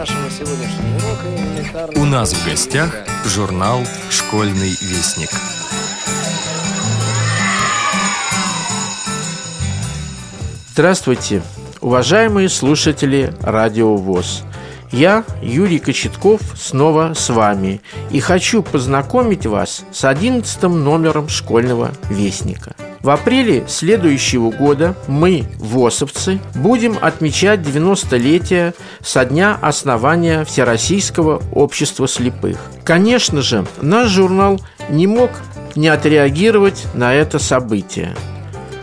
нашего сегодняшнего урока элементарно... У нас в гостях журнал «Школьный вестник». Здравствуйте, уважаемые слушатели Радио ВОЗ. Я, Юрий Кочетков, снова с вами и хочу познакомить вас с одиннадцатым номером школьного вестника. В апреле следующего года мы, ВОСовцы, будем отмечать 90-летие со дня основания Всероссийского общества слепых. Конечно же, наш журнал не мог не отреагировать на это событие.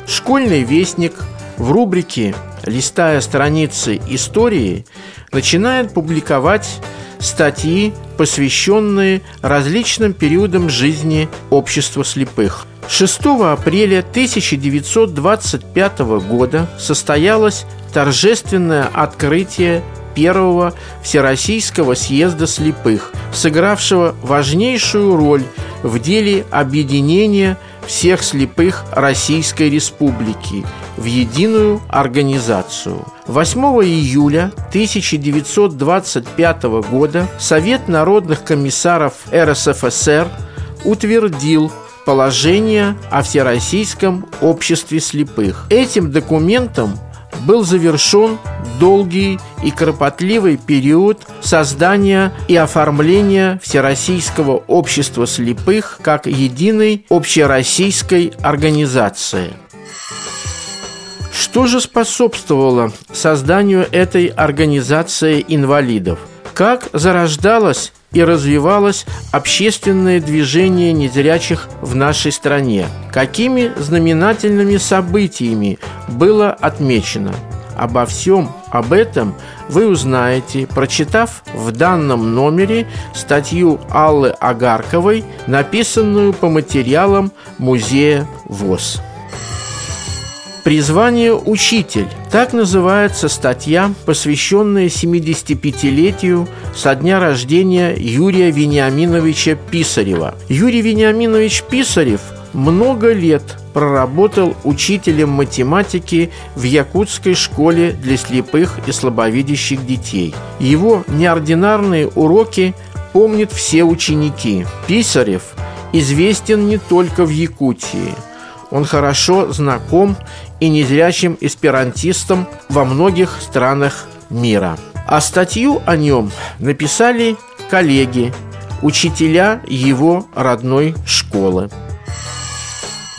Школьный вестник в рубрике «Листая страницы истории» начинает публиковать статьи, посвященные различным периодам жизни общества слепых. 6 апреля 1925 года состоялось торжественное открытие первого Всероссийского съезда слепых, сыгравшего важнейшую роль в деле объединения всех слепых Российской Республики в единую организацию. 8 июля 1925 года Совет народных комиссаров РСФСР утвердил положение о Всероссийском обществе слепых. Этим документом был завершен долгий и кропотливый период создания и оформления Всероссийского общества слепых как единой общероссийской организации. Что же способствовало созданию этой организации инвалидов? Как зарождалась и развивалось общественное движение незрячих в нашей стране? Какими знаменательными событиями было отмечено? Обо всем об этом вы узнаете, прочитав в данном номере статью Аллы Агарковой, написанную по материалам Музея ВОЗ. Призвание «Учитель» – так называется статья, посвященная 75-летию со дня рождения Юрия Вениаминовича Писарева. Юрий Вениаминович Писарев много лет проработал учителем математики в Якутской школе для слепых и слабовидящих детей. Его неординарные уроки помнят все ученики. Писарев известен не только в Якутии – он хорошо знаком и незрячим эсперантистам во многих странах мира. А статью о нем написали коллеги, учителя его родной школы.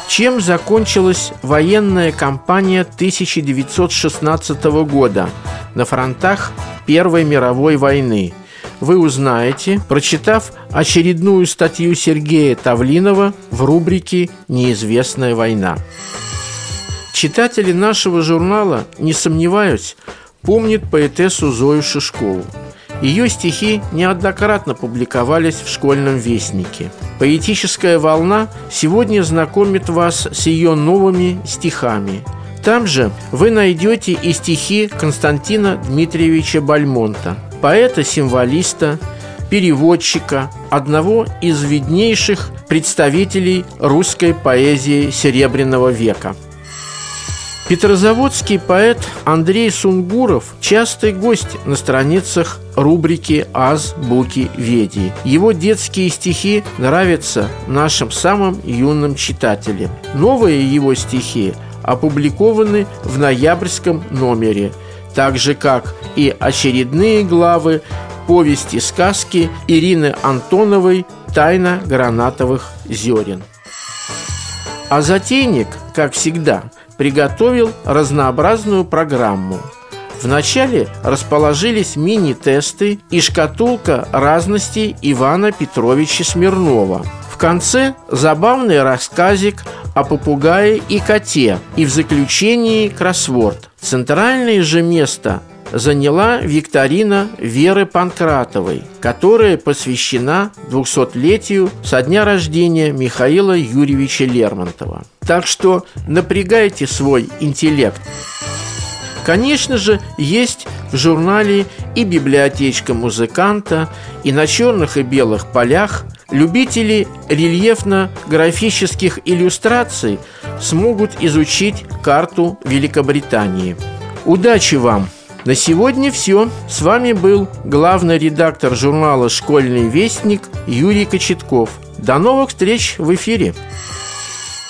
Чем закончилась военная кампания 1916 года на фронтах Первой мировой войны – вы узнаете, прочитав очередную статью Сергея Тавлинова в рубрике «Неизвестная война». Читатели нашего журнала, не сомневаюсь, помнят поэтессу Зою Шишкову. Ее стихи неоднократно публиковались в школьном вестнике. Поэтическая волна сегодня знакомит вас с ее новыми стихами. Там же вы найдете и стихи Константина Дмитриевича Бальмонта – поэта-символиста, переводчика, одного из виднейших представителей русской поэзии Серебряного века. Петрозаводский поэт Андрей Сунгуров – частый гость на страницах рубрики «Аз Буки Веди». Его детские стихи нравятся нашим самым юным читателям. Новые его стихи опубликованы в ноябрьском номере – так же как и очередные главы повести сказки Ирины Антоновой «Тайна гранатовых зерен». А затейник, как всегда, приготовил разнообразную программу. Вначале расположились мини-тесты и шкатулка разностей Ивана Петровича Смирнова. В конце забавный рассказик о попугае и коте, и в заключении кроссворд. Центральное же место заняла викторина Веры Панкратовой, которая посвящена 200-летию со дня рождения Михаила Юрьевича Лермонтова. Так что напрягайте свой интеллект. Конечно же, есть в журнале и библиотечка музыканта, и на черных и белых полях – Любители рельефно-графических иллюстраций смогут изучить карту Великобритании. Удачи вам! На сегодня все. С вами был главный редактор журнала «Школьный вестник» Юрий Кочетков. До новых встреч в эфире.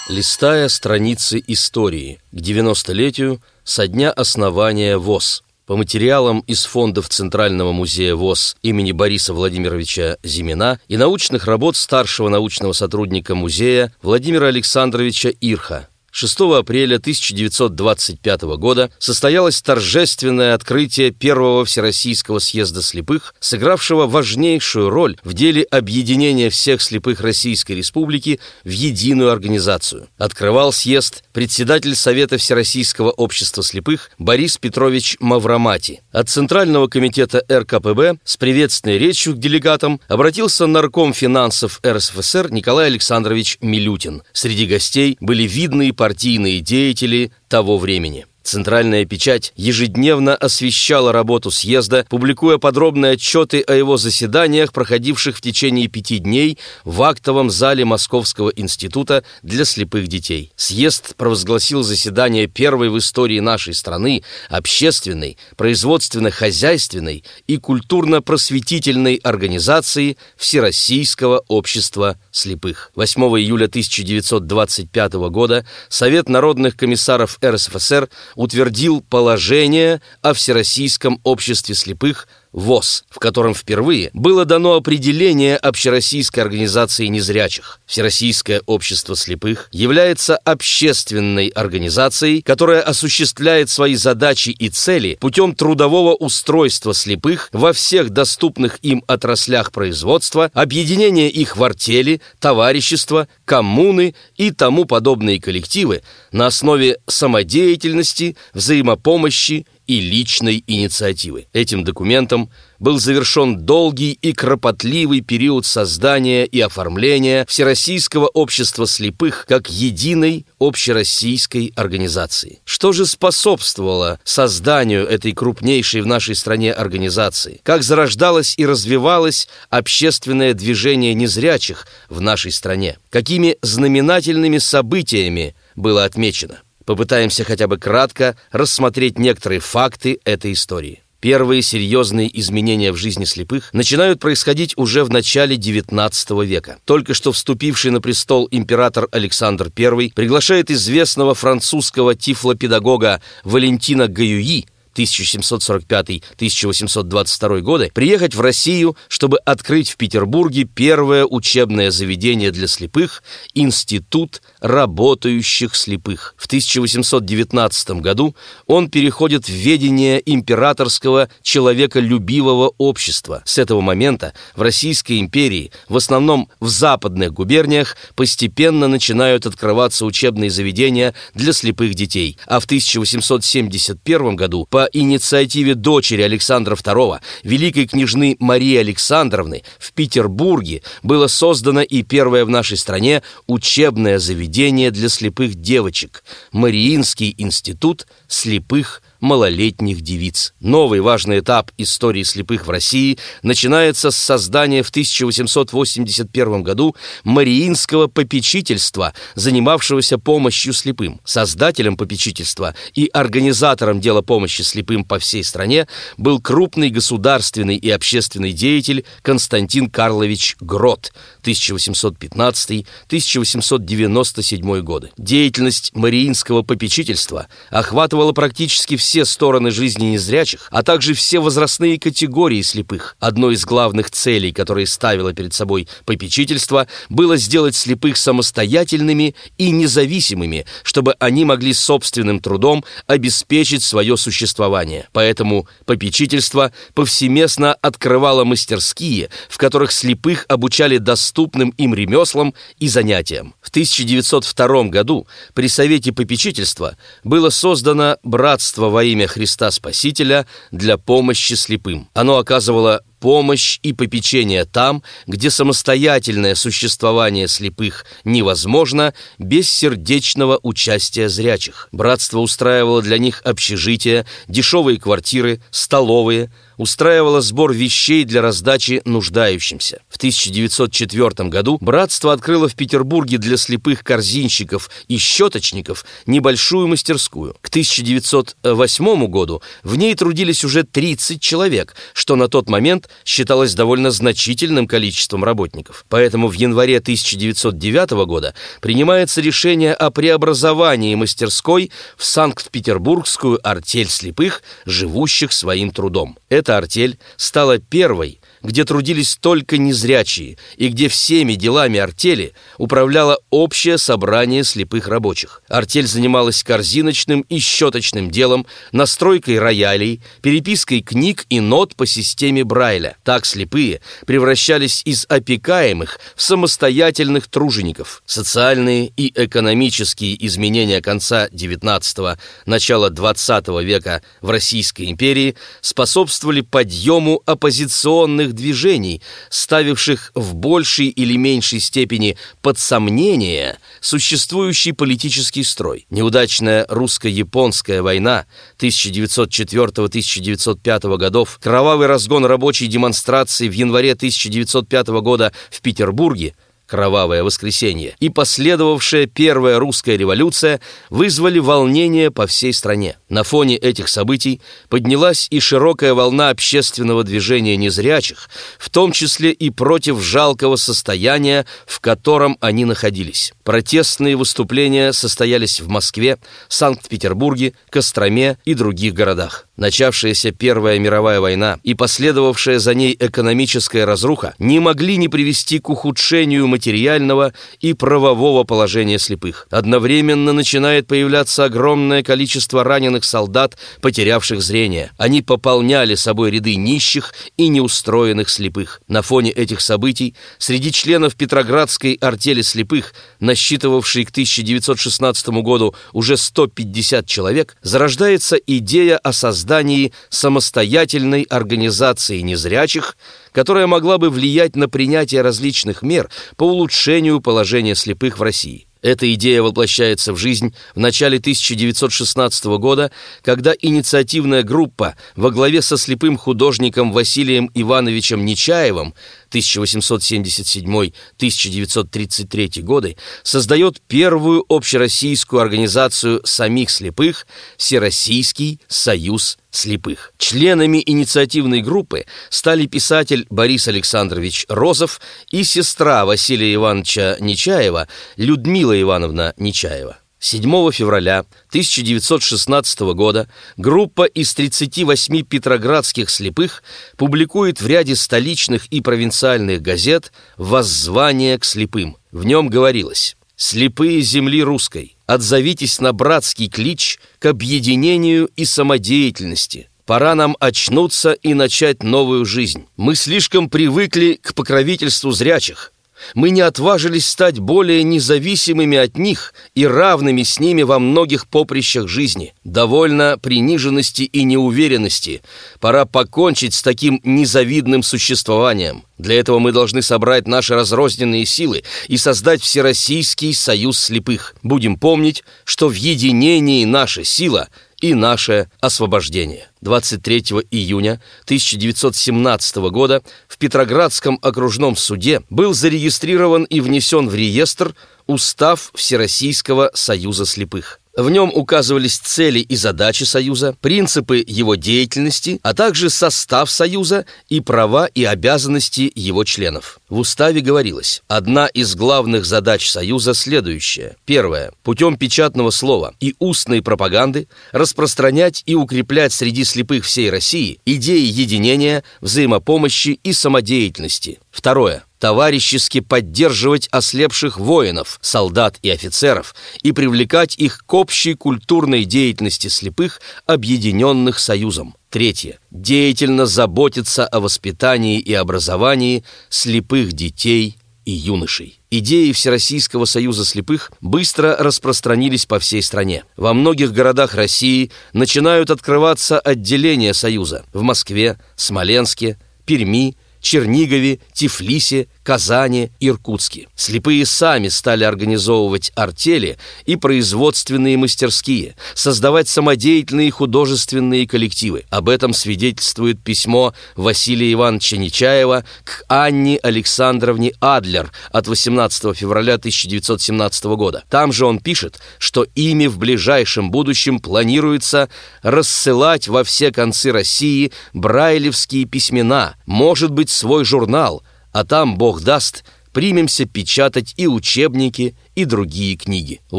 Листая страницы истории к 90-летию со дня основания ВОЗ. По материалам из фондов Центрального музея ВОЗ имени Бориса Владимировича Зимина и научных работ старшего научного сотрудника музея Владимира Александровича Ирха – 6 апреля 1925 года состоялось торжественное открытие Первого Всероссийского съезда слепых, сыгравшего важнейшую роль в деле объединения всех слепых Российской Республики в единую организацию. Открывал съезд председатель Совета Всероссийского общества слепых Борис Петрович Мавромати. От Центрального комитета РКПБ с приветственной речью к делегатам обратился нарком финансов РСФСР Николай Александрович Милютин. Среди гостей были видные партийные деятели того времени. Центральная печать ежедневно освещала работу съезда, публикуя подробные отчеты о его заседаниях, проходивших в течение пяти дней в актовом зале Московского института для слепых детей. Съезд провозгласил заседание первой в истории нашей страны общественной, производственно-хозяйственной и культурно-просветительной организации Всероссийского общества слепых. 8 июля 1925 года Совет народных комиссаров РСФСР утвердил положение о Всероссийском обществе слепых ВОЗ, в котором впервые было дано определение Общероссийской организации незрячих. Всероссийское общество слепых является общественной организацией, которая осуществляет свои задачи и цели путем трудового устройства слепых во всех доступных им отраслях производства, объединения их в артели, товарищества, коммуны и тому подобные коллективы на основе самодеятельности, взаимопомощи и личной инициативы. Этим документом был завершен долгий и кропотливый период создания и оформления Всероссийского общества слепых как единой общероссийской организации. Что же способствовало созданию этой крупнейшей в нашей стране организации? Как зарождалось и развивалось общественное движение незрячих в нашей стране? Какими знаменательными событиями было отмечено? Попытаемся хотя бы кратко рассмотреть некоторые факты этой истории. Первые серьезные изменения в жизни слепых начинают происходить уже в начале XIX века. Только что вступивший на престол император Александр I приглашает известного французского тифлопедагога Валентина Гаюи 1745-1822 годы, приехать в Россию, чтобы открыть в Петербурге первое учебное заведение для слепых – Институт работающих слепых. В 1819 году он переходит в ведение императорского человеколюбивого общества. С этого момента в Российской империи, в основном в западных губерниях, постепенно начинают открываться учебные заведения для слепых детей, а в 1871 году по инициативе дочери Александра II, великой княжны Марии Александровны, в Петербурге было создано и первое в нашей стране учебное заведение для слепых девочек – Мариинский институт слепых малолетних девиц. Новый важный этап истории слепых в России начинается с создания в 1881 году Мариинского попечительства, занимавшегося помощью слепым. Создателем попечительства и организатором дела помощи слепым по всей стране был крупный государственный и общественный деятель Константин Карлович Грот 1815-1897 годы. Деятельность Мариинского попечительства охватывала практически все все стороны жизни незрячих, а также все возрастные категории слепых. Одной из главных целей, которые ставило перед собой попечительство, было сделать слепых самостоятельными и независимыми, чтобы они могли собственным трудом обеспечить свое существование. Поэтому попечительство повсеместно открывало мастерские, в которых слепых обучали доступным им ремеслам и занятиям. В 1902 году при Совете попечительства было создано Братство во имя Христа Спасителя для помощи слепым. Оно оказывало помощь и попечение там, где самостоятельное существование слепых невозможно без сердечного участия зрячих. Братство устраивало для них общежития, дешевые квартиры, столовые, устраивало сбор вещей для раздачи нуждающимся. В 1904 году братство открыло в Петербурге для слепых корзинщиков и щеточников небольшую мастерскую. К 1908 году в ней трудились уже 30 человек, что на тот момент считалось довольно значительным количеством работников. Поэтому в январе 1909 года принимается решение о преобразовании мастерской в Санкт-Петербургскую артель слепых, живущих своим трудом. Эта артель стала первой где трудились только незрячие и где всеми делами артели управляло общее собрание слепых рабочих. Артель занималась корзиночным и щеточным делом, настройкой роялей, перепиской книг и нот по системе Брайля. Так слепые превращались из опекаемых в самостоятельных тружеников. Социальные и экономические изменения конца XIX – начала XX века в Российской империи способствовали подъему оппозиционных общественных движений, ставивших в большей или меньшей степени под сомнение существующий политический строй. Неудачная русско-японская война 1904-1905 годов, кровавый разгон рабочей демонстрации в январе 1905 года в Петербурге – «Кровавое воскресенье» и последовавшая Первая русская революция вызвали волнение по всей стране. На фоне этих событий поднялась и широкая волна общественного движения незрячих, в том числе и против жалкого состояния, в котором они находились. Протестные выступления состоялись в Москве, Санкт-Петербурге, Костроме и других городах. Начавшаяся Первая мировая война и последовавшая за ней экономическая разруха не могли не привести к ухудшению материального и правового положения слепых. Одновременно начинает появляться огромное количество раненых солдат, потерявших зрение. Они пополняли собой ряды нищих и неустроенных слепых. На фоне этих событий среди членов Петроградской артели слепых, насчитывавшей к 1916 году уже 150 человек, зарождается идея о создании самостоятельной организации незрячих, которая могла бы влиять на принятие различных мер по улучшению положения слепых в России. Эта идея воплощается в жизнь в начале 1916 года, когда инициативная группа во главе со слепым художником Василием Ивановичем Нечаевым 1877-1933 годы создает первую общероссийскую организацию самих слепых Всероссийский союз слепых. Членами инициативной группы стали писатель Борис Александрович Розов и сестра Василия Ивановича Нечаева Людмила Ивановна Нечаева. 7 февраля 1916 года группа из 38 петроградских слепых публикует в ряде столичных и провинциальных газет «Воззвание к слепым». В нем говорилось «Слепые земли русской, отзовитесь на братский клич к объединению и самодеятельности». Пора нам очнуться и начать новую жизнь. Мы слишком привыкли к покровительству зрячих, мы не отважились стать более независимыми от них и равными с ними во многих поприщах жизни. Довольно приниженности и неуверенности. Пора покончить с таким незавидным существованием. Для этого мы должны собрать наши разрозненные силы и создать Всероссийский союз слепых. Будем помнить, что в единении наша сила – и наше освобождение. 23 июня 1917 года в Петроградском окружном суде был зарегистрирован и внесен в реестр Устав Всероссийского союза слепых. В нем указывались цели и задачи Союза, принципы его деятельности, а также состав Союза и права и обязанности его членов. В уставе говорилось, одна из главных задач Союза следующая. Первое. Путем печатного слова и устной пропаганды распространять и укреплять среди слепых всей России идеи единения, взаимопомощи и самодеятельности. Второе товарищески поддерживать ослепших воинов, солдат и офицеров и привлекать их к общей культурной деятельности слепых, объединенных союзом. Третье. Деятельно заботиться о воспитании и образовании слепых детей и юношей. Идеи Всероссийского союза слепых быстро распространились по всей стране. Во многих городах России начинают открываться отделения союза в Москве, Смоленске, Перми, Чернигове, Тифлисе, Казани, Иркутске. Слепые сами стали организовывать артели и производственные мастерские, создавать самодеятельные художественные коллективы. Об этом свидетельствует письмо Василия Ивановича Нечаева к Анне Александровне Адлер от 18 февраля 1917 года. Там же он пишет, что ими в ближайшем будущем планируется рассылать во все концы России брайлевские письмена, может быть, свой журнал – а там, Бог даст, примемся печатать и учебники, и другие книги. В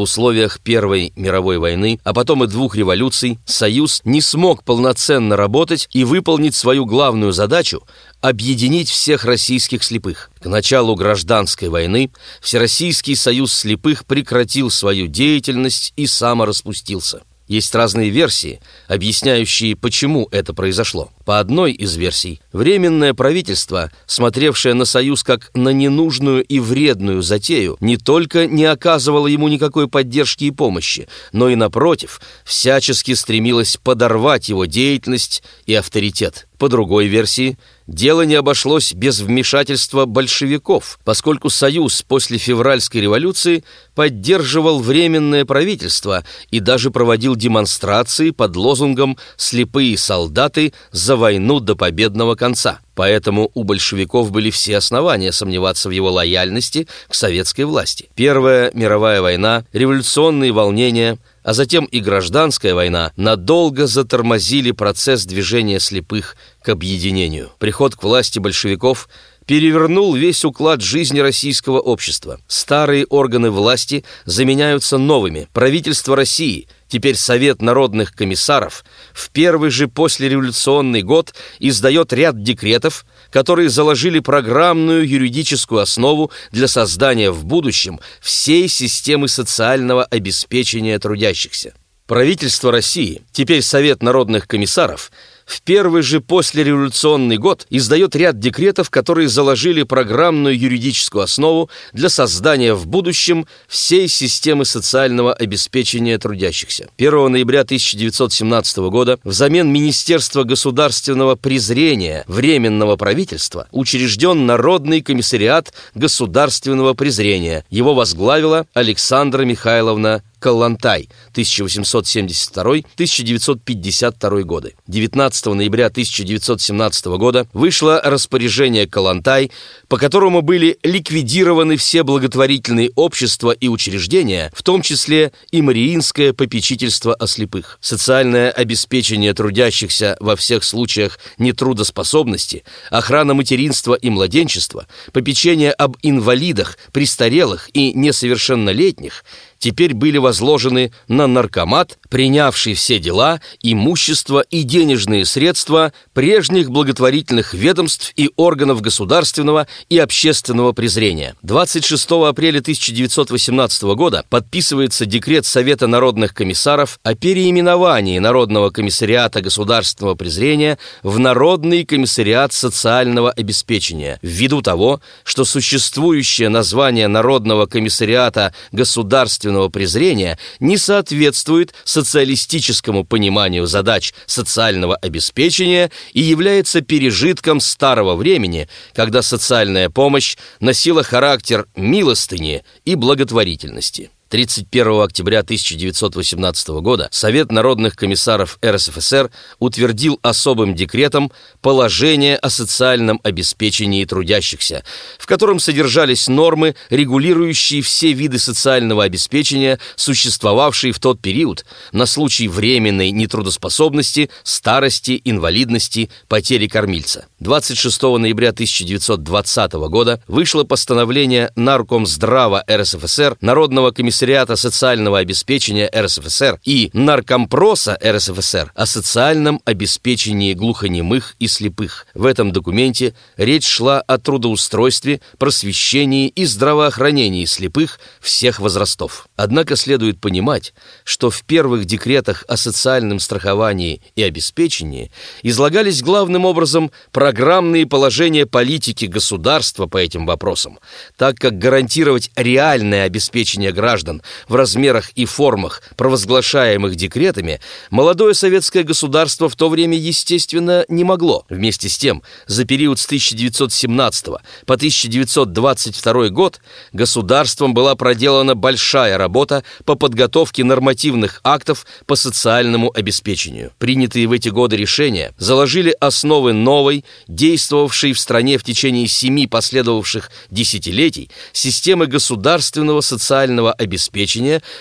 условиях Первой мировой войны, а потом и двух революций, Союз не смог полноценно работать и выполнить свою главную задачу – объединить всех российских слепых. К началу гражданской войны Всероссийский союз слепых прекратил свою деятельность и самораспустился. Есть разные версии, объясняющие, почему это произошло. По одной из версий, Временное правительство, смотревшее на Союз как на ненужную и вредную затею, не только не оказывало ему никакой поддержки и помощи, но и, напротив, всячески стремилось подорвать его деятельность и авторитет. По другой версии, дело не обошлось без вмешательства большевиков, поскольку Союз после февральской революции поддерживал Временное правительство и даже проводил демонстрации под лозунгом «Слепые солдаты за войну до победного конца». Поэтому у большевиков были все основания сомневаться в его лояльности к советской власти. Первая мировая война, революционные волнения – а затем и гражданская война надолго затормозили процесс движения слепых к объединению. Приход к власти большевиков перевернул весь уклад жизни российского общества. Старые органы власти заменяются новыми. Правительство России – Теперь Совет народных комиссаров в первый же послереволюционный год издает ряд декретов, которые заложили программную юридическую основу для создания в будущем всей системы социального обеспечения трудящихся. Правительство России, теперь Совет народных комиссаров, в первый же послереволюционный год издает ряд декретов, которые заложили программную юридическую основу для создания в будущем всей системы социального обеспечения трудящихся. 1 ноября 1917 года взамен Министерства государственного презрения Временного правительства учрежден Народный комиссариат государственного презрения. Его возглавила Александра Михайловна Калантай 1872-1952 годы. 19 ноября 1917 года вышло распоряжение Калантай, по которому были ликвидированы все благотворительные общества и учреждения, в том числе и Мариинское попечительство о слепых. Социальное обеспечение трудящихся во всех случаях нетрудоспособности, охрана материнства и младенчества, попечение об инвалидах, престарелых и несовершеннолетних – теперь были возложены на наркомат, принявший все дела, имущество и денежные средства прежних благотворительных ведомств и органов государственного и общественного презрения. 26 апреля 1918 года подписывается декрет Совета народных комиссаров о переименовании Народного комиссариата государственного презрения в Народный комиссариат социального обеспечения, ввиду того, что существующее название Народного комиссариата государственного общественного презрения не соответствует социалистическому пониманию задач социального обеспечения и является пережитком старого времени, когда социальная помощь носила характер милостыни и благотворительности. 31 октября 1918 года Совет народных комиссаров РСФСР утвердил особым декретом положение о социальном обеспечении трудящихся, в котором содержались нормы, регулирующие все виды социального обеспечения, существовавшие в тот период на случай временной нетрудоспособности, старости, инвалидности, потери кормильца. 26 ноября 1920 года вышло постановление Наркомздрава РСФСР Народного комиссара комиссариата социального обеспечения РСФСР и Наркомпроса РСФСР о социальном обеспечении глухонемых и слепых. В этом документе речь шла о трудоустройстве, просвещении и здравоохранении слепых всех возрастов. Однако следует понимать, что в первых декретах о социальном страховании и обеспечении излагались главным образом программные положения политики государства по этим вопросам, так как гарантировать реальное обеспечение граждан граждан в размерах и формах, провозглашаемых декретами, молодое советское государство в то время, естественно, не могло. Вместе с тем, за период с 1917 по 1922 год государством была проделана большая работа по подготовке нормативных актов по социальному обеспечению. Принятые в эти годы решения заложили основы новой, действовавшей в стране в течение семи последовавших десятилетий, системы государственного социального обеспечения,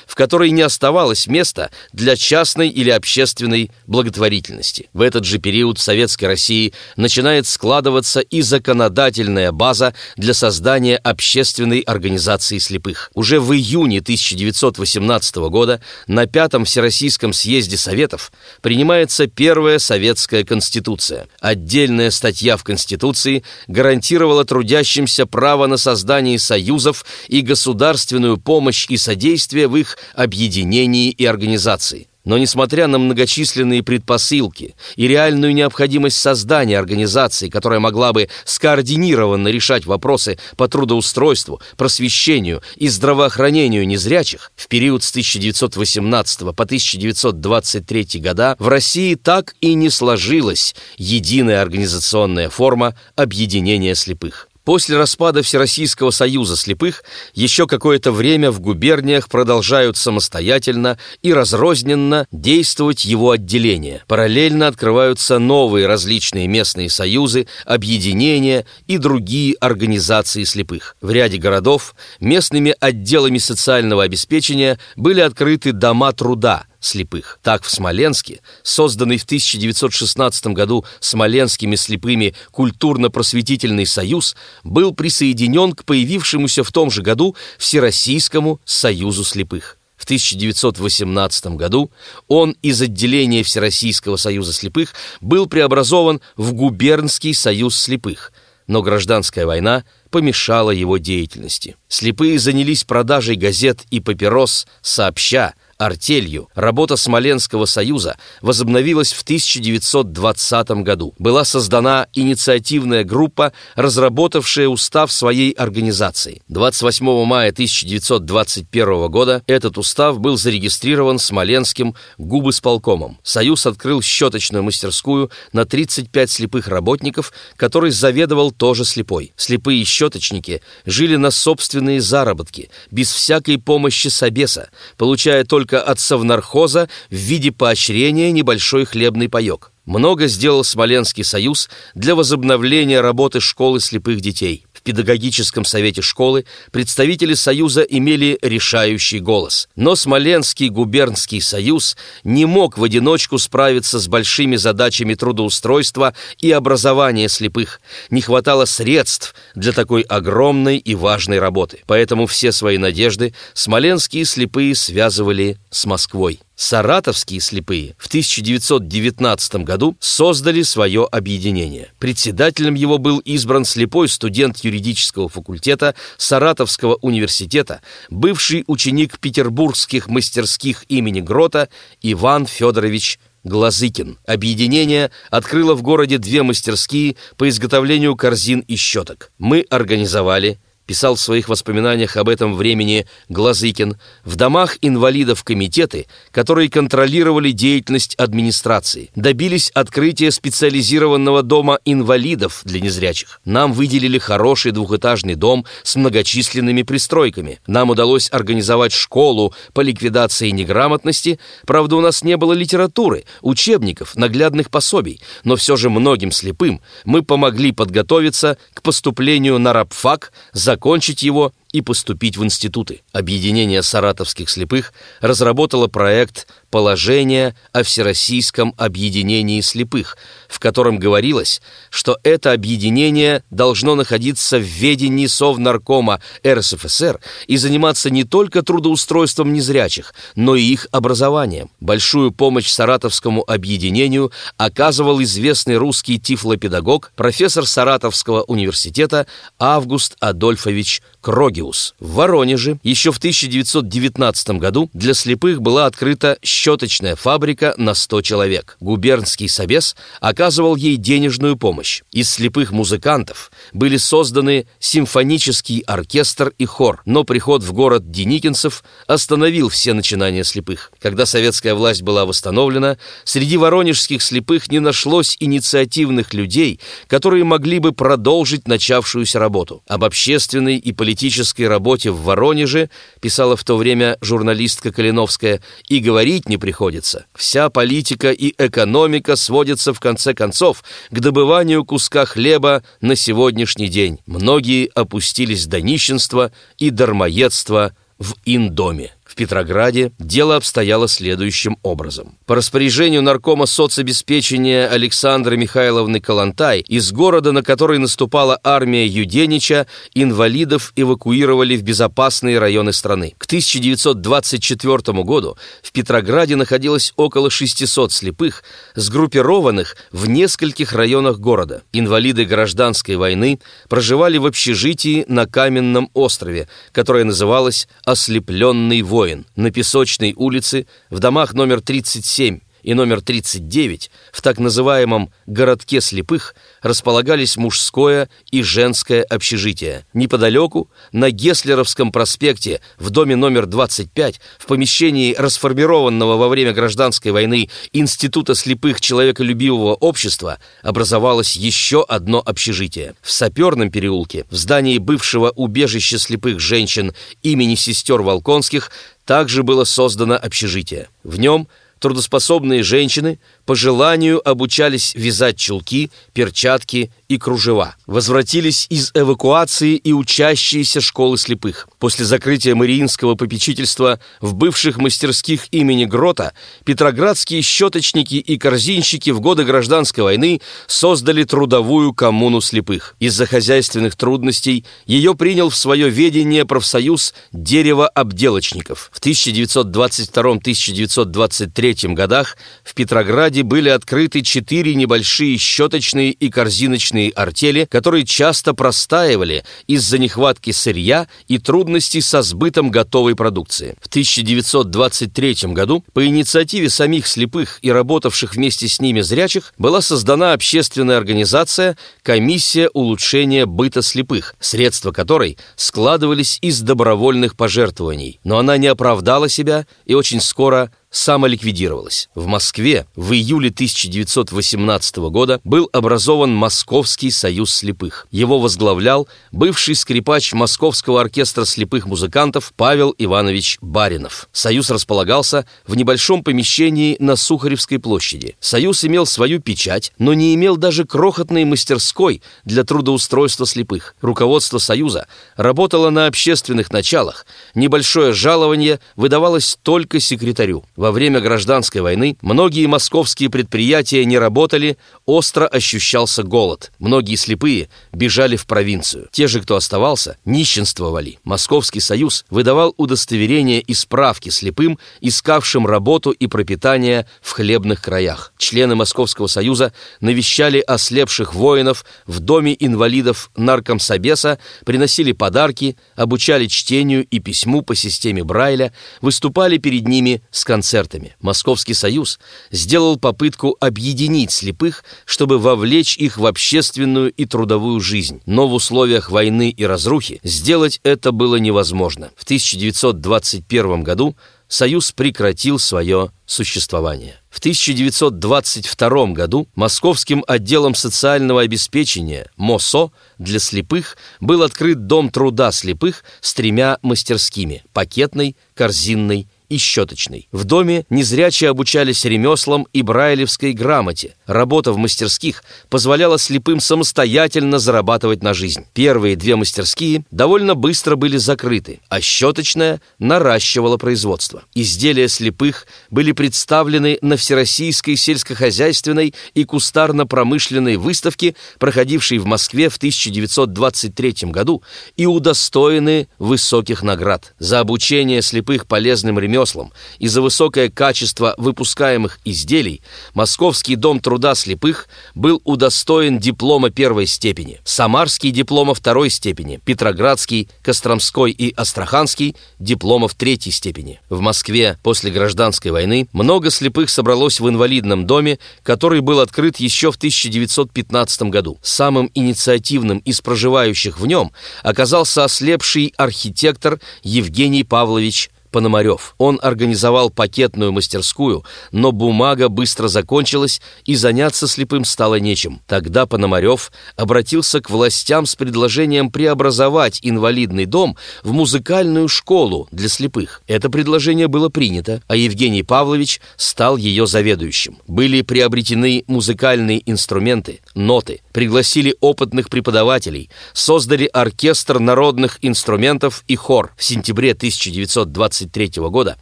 в которой не оставалось места для частной или общественной благотворительности. В этот же период в Советской России начинает складываться и законодательная база для создания общественной организации слепых. Уже в июне 1918 года на Пятом Всероссийском съезде Советов принимается первая советская конституция. Отдельная статья в Конституции гарантировала трудящимся право на создание союзов и государственную помощь и содействие в их объединении и организации. Но несмотря на многочисленные предпосылки и реальную необходимость создания организации, которая могла бы скоординированно решать вопросы по трудоустройству, просвещению и здравоохранению незрячих, в период с 1918 по 1923 года в России так и не сложилась единая организационная форма объединения слепых. После распада Всероссийского союза слепых еще какое-то время в губерниях продолжают самостоятельно и разрозненно действовать его отделения. Параллельно открываются новые различные местные союзы, объединения и другие организации слепых. В ряде городов местными отделами социального обеспечения были открыты дома труда – слепых. Так, в Смоленске, созданный в 1916 году Смоленскими слепыми культурно-просветительный союз, был присоединен к появившемуся в том же году Всероссийскому союзу слепых. В 1918 году он из отделения Всероссийского союза слепых был преобразован в Губернский союз слепых, но гражданская война помешала его деятельности. Слепые занялись продажей газет и папирос сообща, артелью. Работа Смоленского союза возобновилась в 1920 году. Была создана инициативная группа, разработавшая устав своей организации. 28 мая 1921 года этот устав был зарегистрирован Смоленским губысполкомом. Союз открыл щеточную мастерскую на 35 слепых работников, который заведовал тоже слепой. Слепые щеточники жили на собственные заработки, без всякой помощи собеса, получая только только от совнархоза в виде поощрения небольшой хлебный паек. Много сделал Смоленский союз для возобновления работы школы слепых детей. В педагогическом совете школы представители Союза имели решающий голос. Но Смоленский губернский союз не мог в одиночку справиться с большими задачами трудоустройства и образования слепых. Не хватало средств для такой огромной и важной работы. Поэтому все свои надежды смоленские слепые связывали с Москвой. Саратовские слепые в 1919 году создали свое объединение. Председателем его был избран слепой студент юридического факультета Саратовского университета, бывший ученик петербургских мастерских имени Грота Иван Федорович Глазыкин. Объединение открыло в городе две мастерские по изготовлению корзин и щеток. Мы организовали писал в своих воспоминаниях об этом времени Глазыкин, в домах инвалидов комитеты, которые контролировали деятельность администрации, добились открытия специализированного дома инвалидов для незрячих. Нам выделили хороший двухэтажный дом с многочисленными пристройками. Нам удалось организовать школу по ликвидации неграмотности, правда, у нас не было литературы, учебников, наглядных пособий, но все же многим слепым мы помогли подготовиться к поступлению на рабфак за закончить его и поступить в институты. Объединение саратовских слепых разработало проект «Положение о Всероссийском объединении слепых», в котором говорилось, что это объединение должно находиться в ведении Совнаркома РСФСР и заниматься не только трудоустройством незрячих, но и их образованием. Большую помощь саратовскому объединению оказывал известный русский тифлопедагог, профессор Саратовского университета Август Адольфович Кроги Георгиус. В Воронеже еще в 1919 году для слепых была открыта щеточная фабрика на 100 человек. Губернский собес оказывал ей денежную помощь. Из слепых музыкантов были созданы симфонический оркестр и хор, но приход в город Деникинцев остановил все начинания слепых. Когда советская власть была восстановлена, среди воронежских слепых не нашлось инициативных людей, которые могли бы продолжить начавшуюся работу. Об общественной и политической работе в Воронеже писала в то время журналистка Калиновская, и говорить не приходится. Вся политика и экономика сводятся в конце концов к добыванию куска хлеба на сегодняшний день. Многие опустились до нищенства и дармоедства в индоме. Петрограде дело обстояло следующим образом. По распоряжению наркома соцобеспечения Александры Михайловны Калантай из города, на который наступала армия Юденича, инвалидов эвакуировали в безопасные районы страны. К 1924 году в Петрограде находилось около 600 слепых, сгруппированных в нескольких районах города. Инвалиды гражданской войны проживали в общежитии на Каменном острове, которое называлось «Ослепленный воин» воин на Песочной улице в домах номер 37 и номер 39 в так называемом «городке слепых» располагались мужское и женское общежитие. Неподалеку, на Геслеровском проспекте, в доме номер 25, в помещении расформированного во время гражданской войны Института слепых человеколюбивого общества, образовалось еще одно общежитие. В Саперном переулке, в здании бывшего убежища слепых женщин имени сестер Волконских, также было создано общежитие. В нем трудоспособные женщины по желанию обучались вязать чулки, перчатки и кружева. Возвратились из эвакуации и учащиеся школы слепых. После закрытия Мариинского попечительства в бывших мастерских имени Грота петроградские щеточники и корзинщики в годы гражданской войны создали трудовую коммуну слепых. Из-за хозяйственных трудностей ее принял в свое ведение профсоюз деревообделочников. В 1922-1923 годах в Петрограде были открыты четыре небольшие щеточные и корзиночные артели, которые часто простаивали из-за нехватки сырья и трудностей со сбытом готовой продукции. В 1923 году по инициативе самих слепых и работавших вместе с ними зрячих была создана общественная организация «Комиссия улучшения быта слепых», средства которой складывались из добровольных пожертвований. Но она не оправдала себя и очень скоро самоликвидировалась. В Москве в июле 1918 года был образован Московский союз слепых. Его возглавлял бывший скрипач Московского оркестра слепых музыкантов Павел Иванович Баринов. Союз располагался в небольшом помещении на Сухаревской площади. Союз имел свою печать, но не имел даже крохотной мастерской для трудоустройства слепых. Руководство Союза работало на общественных началах. Небольшое жалование выдавалось только секретарю. Во время гражданской войны многие московские предприятия не работали, остро ощущался голод. Многие слепые бежали в провинцию. Те же, кто оставался, нищенствовали. Московский союз выдавал удостоверения и справки слепым, искавшим работу и пропитание в хлебных краях. Члены Московского союза навещали ослепших воинов в доме инвалидов наркомсобеса, приносили подарки, обучали чтению и письму по системе Брайля, выступали перед ними с концертами концертами. Московский союз сделал попытку объединить слепых, чтобы вовлечь их в общественную и трудовую жизнь. Но в условиях войны и разрухи сделать это было невозможно. В 1921 году Союз прекратил свое существование. В 1922 году Московским отделом социального обеспечения МОСО для слепых был открыт Дом труда слепых с тремя мастерскими – пакетной, корзинной и щеточной. В доме незрячие обучались ремеслам и брайлевской грамоте. Работа в мастерских позволяла слепым самостоятельно зарабатывать на жизнь. Первые две мастерские довольно быстро были закрыты, а щеточная наращивала производство. Изделия слепых были представлены на Всероссийской сельскохозяйственной и кустарно-промышленной выставке, проходившей в Москве в 1923 году, и удостоены высоких наград. За обучение слепых полезным ремеслам ремеслам и за высокое качество выпускаемых изделий, Московский дом труда слепых был удостоен диплома первой степени, Самарский диплома второй степени, Петроградский, Костромской и Астраханский дипломов третьей степени. В Москве после гражданской войны много слепых собралось в инвалидном доме, который был открыт еще в 1915 году. Самым инициативным из проживающих в нем оказался ослепший архитектор Евгений Павлович Пономарев. Он организовал пакетную мастерскую, но бумага быстро закончилась, и заняться слепым стало нечем. Тогда Пономарев обратился к властям с предложением преобразовать инвалидный дом в музыкальную школу для слепых. Это предложение было принято, а Евгений Павлович стал ее заведующим. Были приобретены музыкальные инструменты, ноты, пригласили опытных преподавателей, создали оркестр народных инструментов и хор. В сентябре 1920 1923 года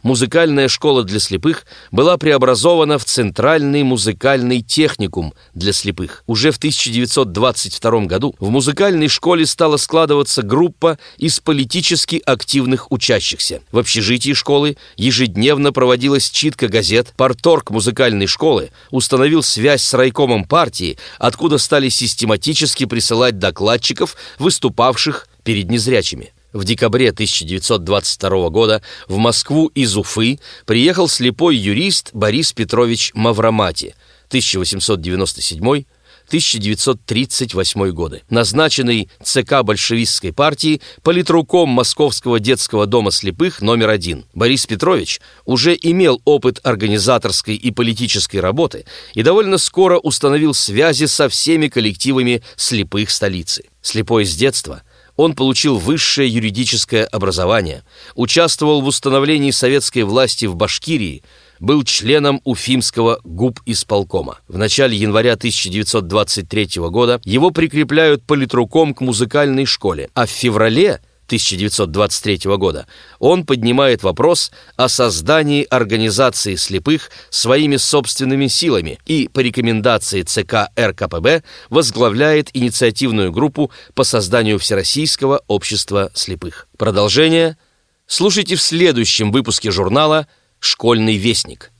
музыкальная школа для слепых была преобразована в Центральный музыкальный техникум для слепых. Уже в 1922 году в музыкальной школе стала складываться группа из политически активных учащихся. В общежитии школы ежедневно проводилась читка газет. Парторг музыкальной школы установил связь с райкомом партии, откуда стали систематически присылать докладчиков, выступавших перед незрячими. В декабре 1922 года в Москву из Уфы приехал слепой юрист Борис Петрович Мавромати 1897-1938 годы, назначенный ЦК большевистской партии политруком Московского детского дома слепых номер один. Борис Петрович уже имел опыт организаторской и политической работы и довольно скоро установил связи со всеми коллективами слепых столицы. Слепой с детства – он получил высшее юридическое образование, участвовал в установлении советской власти в Башкирии, был членом Уфимского губ исполкома. В начале января 1923 года его прикрепляют политруком к музыкальной школе, а в феврале 1923 года, он поднимает вопрос о создании организации слепых своими собственными силами и по рекомендации ЦК РКПБ возглавляет инициативную группу по созданию Всероссийского общества слепых. Продолжение слушайте в следующем выпуске журнала «Школьный вестник».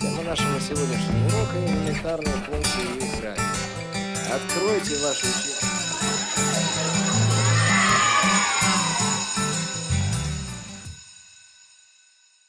Тема нашего сегодняшнего